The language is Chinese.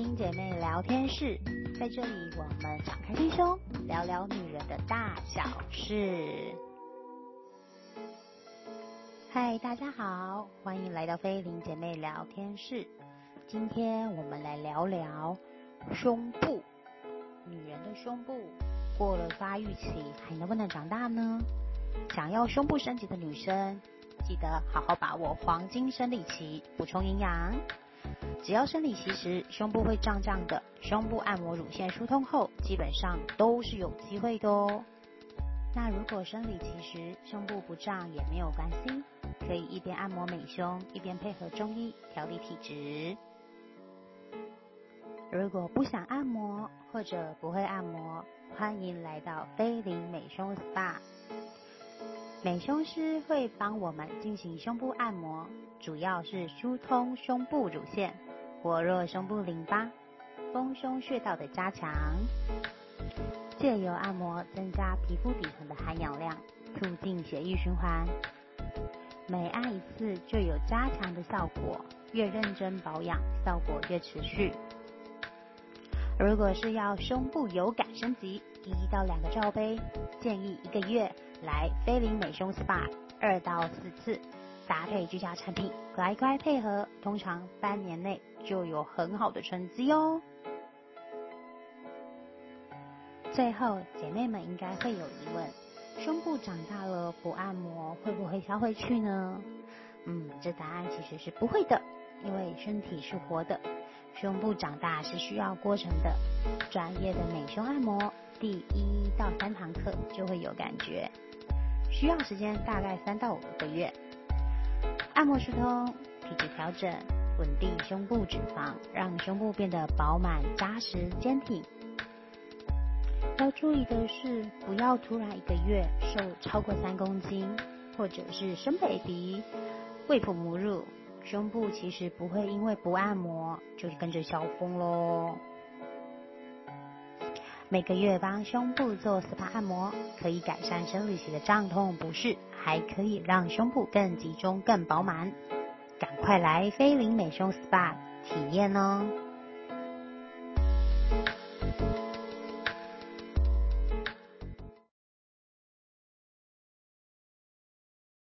林姐妹聊天室，在这里我们敞开心胸，聊聊女人的大小事。嗨，大家好，欢迎来到菲林姐妹聊天室。今天我们来聊聊胸部。女人的胸部过了发育期，还能不能长大呢？想要胸部升级的女生，记得好好把握黄金生理期，补充营养。只要生理期时胸部会胀胀的，胸部按摩乳腺疏通后，基本上都是有机会的哦。那如果生理期时胸部不胀也没有关系，可以一边按摩美胸，一边配合中医调理体质。如果不想按摩或者不会按摩，欢迎来到菲林美胸 SPA。美胸师会帮我们进行胸部按摩，主要是疏通胸部乳腺。活络胸部淋巴、丰胸穴道的加强，借由按摩增加皮肤底层的含氧量，促进血液循环。每按一次就有加强的效果，越认真保养，效果越持续。如果是要胸部有感升级，一到两个罩杯，建议一个月来菲林美胸 SPA 二到四次。搭配居家产品，乖乖配合，通常半年内就有很好的成绩哦。最后，姐妹们应该会有疑问：胸部长大了不按摩会不会消回去呢？嗯，这答案其实是不会的，因为身体是活的，胸部长大是需要过程的。专业的美胸按摩，第一到三堂课就会有感觉，需要时间大概三到五个月。按摩疏通、体质调整、稳定胸部脂肪，让胸部变得饱满、扎实、坚挺。要注意的是，不要突然一个月瘦超过三公斤，或者是生 baby、未哺母乳，胸部其实不会因为不按摩就跟着消风喽。每个月帮胸部做 SPA 按摩，可以改善生理期的胀痛不适，还可以让胸部更集中、更饱满。赶快来菲林美胸 SPA 体验哦！